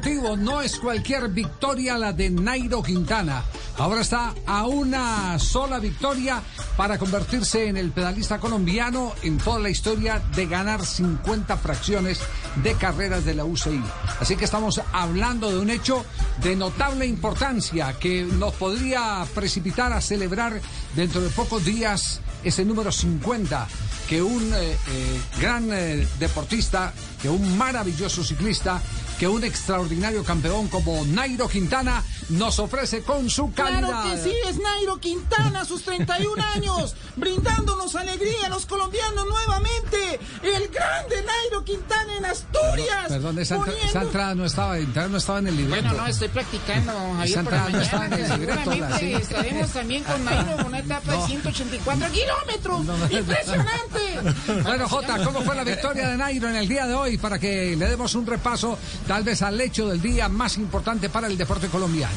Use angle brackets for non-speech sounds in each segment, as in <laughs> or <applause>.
No es cualquier victoria la de Nairo Quintana. Ahora está a una sola victoria para convertirse en el pedalista colombiano en toda la historia de ganar 50 fracciones de carreras de la UCI. Así que estamos hablando de un hecho de notable importancia que nos podría precipitar a celebrar dentro de pocos días ese número 50 que un eh, eh, gran eh, deportista, que un maravilloso ciclista, que un extraordinario campeón como Nairo Quintana nos ofrece con su calidad. Claro que sí, es Nairo Quintana, sus 31 años, brindándonos alegría a los colombianos nuevamente. El grande Nairo Quintana en Asturias. Perdón, esa, entra- poniendo- esa entrada no estaba, entrada no estaba en el libreto. Bueno, no, estoy practicando, Javier, Esa entrada no estaba en el libreto, Seguramente sí. estaremos también con Nairo en una etapa de 184 kilómetros. ¡Impresionante! Bueno, Jota, ¿cómo fue la victoria de Nairo en el día de hoy? Para que le demos un repaso, tal vez al hecho del día más importante para el deporte colombiano.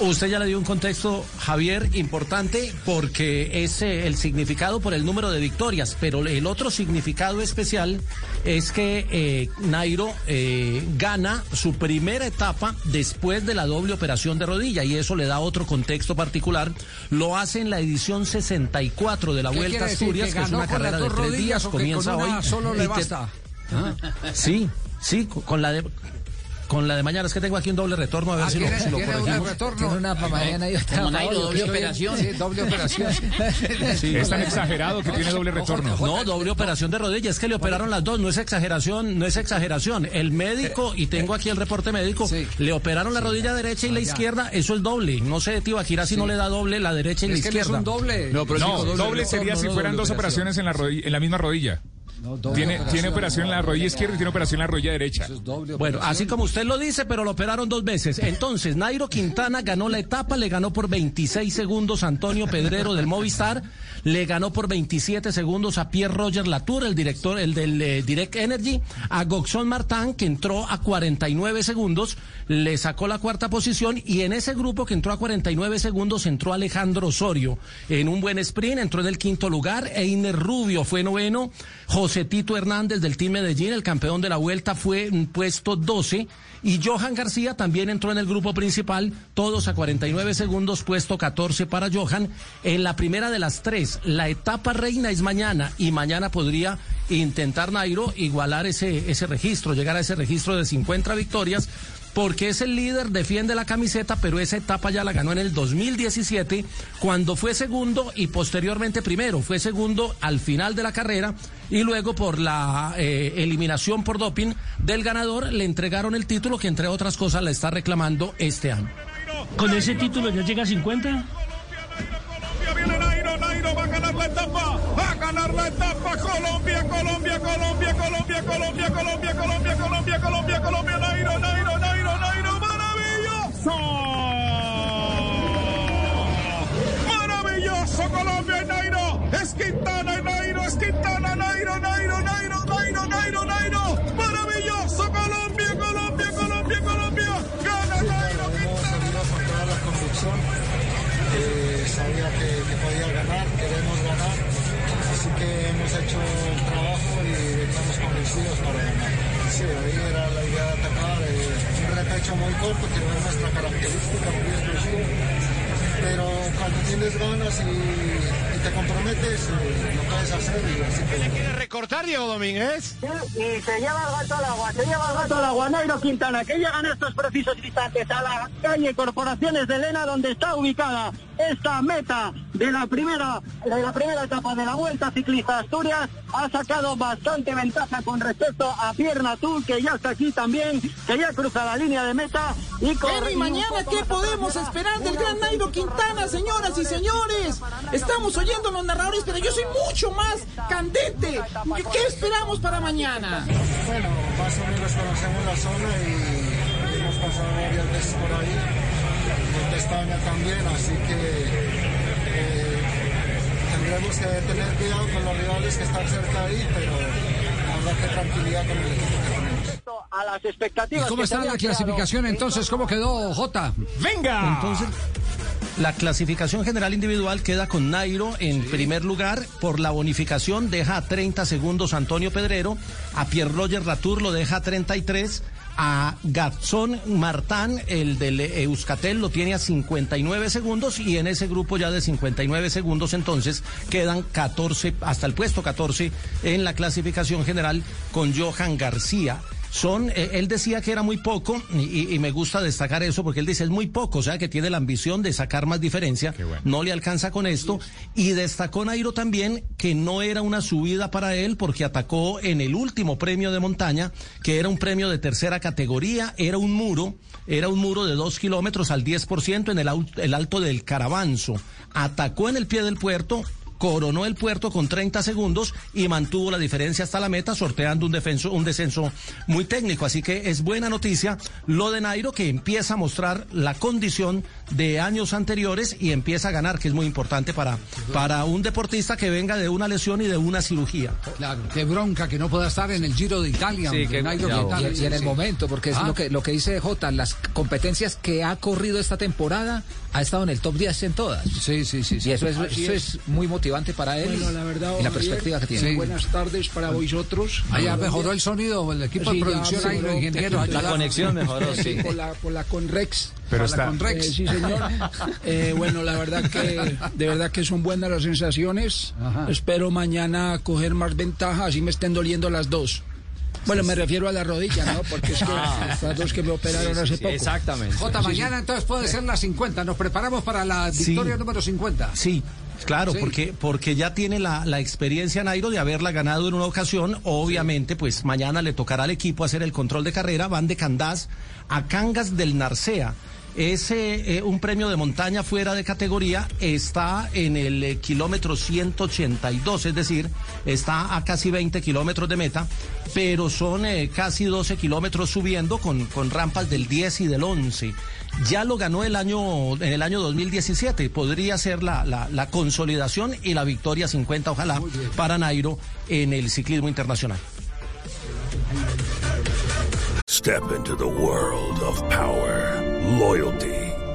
Usted ya le dio un contexto, Javier, importante porque es eh, el significado por el número de victorias, pero el otro significado especial es que eh, Nairo eh, gana su primera etapa después de la doble operación de rodilla y eso le da otro contexto particular. Lo hace en la edición 64 de la ¿Qué Vuelta a? Asturias, ¿Que que es una carrera de tres rodillas días, que comienza hoy. solo le basta? Ah, Sí, sí, con la de con la de mañana es que tengo aquí un doble retorno a ver Ah, si lo, ¿tiene- si lo corregimos. retorno? Tiene una para mañana y otra para doble operación. Sí, doble operación. <laughs> Sí. Es tan exagerado que tiene doble retorno. No, doble operación de rodilla, es que le operaron las dos, no es exageración, no es exageración. El médico, y tengo aquí el reporte médico, Sí. le operaron la rodilla derecha y la izquierda, eso es doble. No sé de Tibaquira si no le da doble la derecha y la Es que él es izquierda. un doble. No, doble sería si no fueran dos operaciones en la, rodilla- en la misma rodilla. No, doble Tiene, tiene operación en la rodilla izquierda y tiene operación en la rodilla derecha. Es Bueno, operación. así como usted lo dice, pero lo operaron dos veces. Entonces, Nairo Quintana ganó la etapa, le ganó por 26 segundos a Antonio Pedrero del Movistar, le ganó por 27 segundos a Pierre Roger Latour, el director, el del eh, Direct Energy, a Goxon Martin, que entró a 49 segundos, le sacó la cuarta posición, y en ese grupo que entró a 49 segundos entró Alejandro Osorio en un buen sprint, entró en el quinto lugar, Einer Rubio fue noveno, José Tito Hernández del Team Medellín, el campeón de la vuelta, fue puesto 12. Y Johan García también entró en el grupo principal, todos a 49 segundos, puesto 14 para Johan. En la primera de las tres, la etapa reina es mañana y mañana podría intentar Nairo igualar ese, ese registro, llegar a ese registro de 50 victorias porque es el líder, defiende la camiseta, pero esa etapa ya la ganó en el 2017, cuando fue segundo y posteriormente primero. Fue segundo al final de la carrera y luego por la eh, eliminación por doping del ganador le entregaron el título que entre otras cosas le está reclamando este año. ¿Con ese título ya llega a 50? La etapa, a ganar la etapa, Colombia, Colombia, Colombia, Colombia, Colombia, Colombia, Colombia, Colombia, Colombia, Colombia, Nairo, Nairo, Nairo, Nairo, maravilloso. Maravilloso Colombia Nairo, es Quintana Nairo, es Quintana, Nairo, Nairo, Nairo, Nairo, Nairo, Nairo, hemos hecho el trabajo y estamos convencidos para ganar. Sí, ahí era la idea de atacar. eh, un repecho muy corto, que no es nuestra característica, muy explosivo. Pero cuando tienes ganas y te comprometes, eh, lo puedes hacer y así que... recortar Diego Domínguez? Y se lleva el gato al agua, se lleva el gato al agua, Nairo Quintana, que llega en estos precisos instantes a la calle Corporaciones de Lena, donde está ubicada esta meta de la primera, de la primera etapa de la Vuelta Ciclista Asturias. Ha sacado bastante ventaja con respecto a Pierna Tour, que ya está aquí también, que ya cruza la línea de meta. Y Pero y mañana, ¿qué podemos esperar del gran Nairo Quintana, señoras y señores? Estamos oyendo los narradores, pero yo soy mucho más candente. ¿Qué esperamos para mañana? Bueno, más o menos conocemos la zona y hemos pasado varias veces por ahí. Montaña también, así que eh, tendremos que tener cuidado con los rivales que están cerca ahí, pero habrá que tranquilidad con el equipo que tenemos. A las expectativas ¿Y cómo está la clasificación entonces? ¿Cómo quedó Jota? ¡Venga! Entonces la clasificación general individual queda con Nairo en primer lugar. Por la bonificación deja a 30 segundos a Antonio Pedrero. A Pierre Roger Latour lo deja a 33. A Gatzón Martán, el del Euskatel, lo tiene a 59 segundos y en ese grupo ya de 59 segundos entonces quedan 14, hasta el puesto 14 en la clasificación general con Johan García. Son, eh, él decía que era muy poco y, y- me gusta destacar eso porque él dice es muy poco, o sea que tiene la ambición de sacar más diferencia, no le alcanza con esto. Y destacó Nairo también que no era una subida para él porque atacó en el último premio de montaña, que era un premio de tercera categoría, era un muro, era un muro de dos kilómetros al 10% en el alto del Caravanzo, atacó en el pie del puerto, coronó el puerto con 30 segundos y mantuvo la diferencia hasta la meta, sorteando un, defenso, un descenso muy técnico. Así que es buena noticia lo de Nairo, que empieza a mostrar la condición de años anteriores y empieza a ganar, que es muy importante para, para un deportista que venga de una lesión y de una cirugía. Claro, qué bronca que no pueda estar en el Giro de Italia. Sí, que- Nairo y- Quintana. y, y en el Sí. momento, porque es Ah. lo que lo que dice J, las competencias que ha corrido esta temporada ha estado en el top 10 en todas. Sí, sí, sí. Y eso es, eso es. es muy motivante para él Bueno, la verdad, y la Javier, perspectiva que tiene. Sí. Buenas tardes para vosotros. Ah, ya mejoró el sonido, el equipo Sí, de producción ahí, los ingenieros. La conexión <laughs> mejoró, sí. Por la, por la Conrex. Pero está. Conrex. Eh, sí, señor. <laughs> Eh, bueno, la verdad que de verdad que son buenas las sensaciones. Ajá. Espero mañana coger más ventaja, así me estén doliendo las dos. Bueno, me refiero a la rodilla, ¿no? Porque es que <laughs> las dos que me operaron hace poco. Exactamente. Jota, mañana entonces puede ser la 50. Nos preparamos para la Sí. victoria número 50. Sí. Claro, Sí. porque, porque ya tiene la, la experiencia Nairo de haberla ganado en una ocasión. Obviamente, pues mañana le tocará al equipo hacer el control de carrera. Van de Candás a Cangas del Narcea. Es eh, un premio de montaña fuera de categoría, está en el eh, kilómetro 182, es decir, está a casi 20 kilómetros de meta, pero son eh, casi 12 kilómetros subiendo con, con rampas del 10 y del 11. Ya lo ganó el año, en el año 2017, podría ser la, la, la consolidación y la victoria 50, ojalá, para Nairo en el ciclismo internacional. Step into the world of power, loyalty,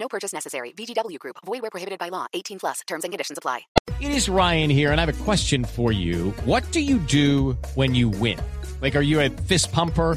No purchase necessary. VGW Group. Void where prohibited by law. 18 plus. Terms and conditions apply. It is Ryan here, and I have a question for you. What do you do when you win? Like, are you a fist pumper?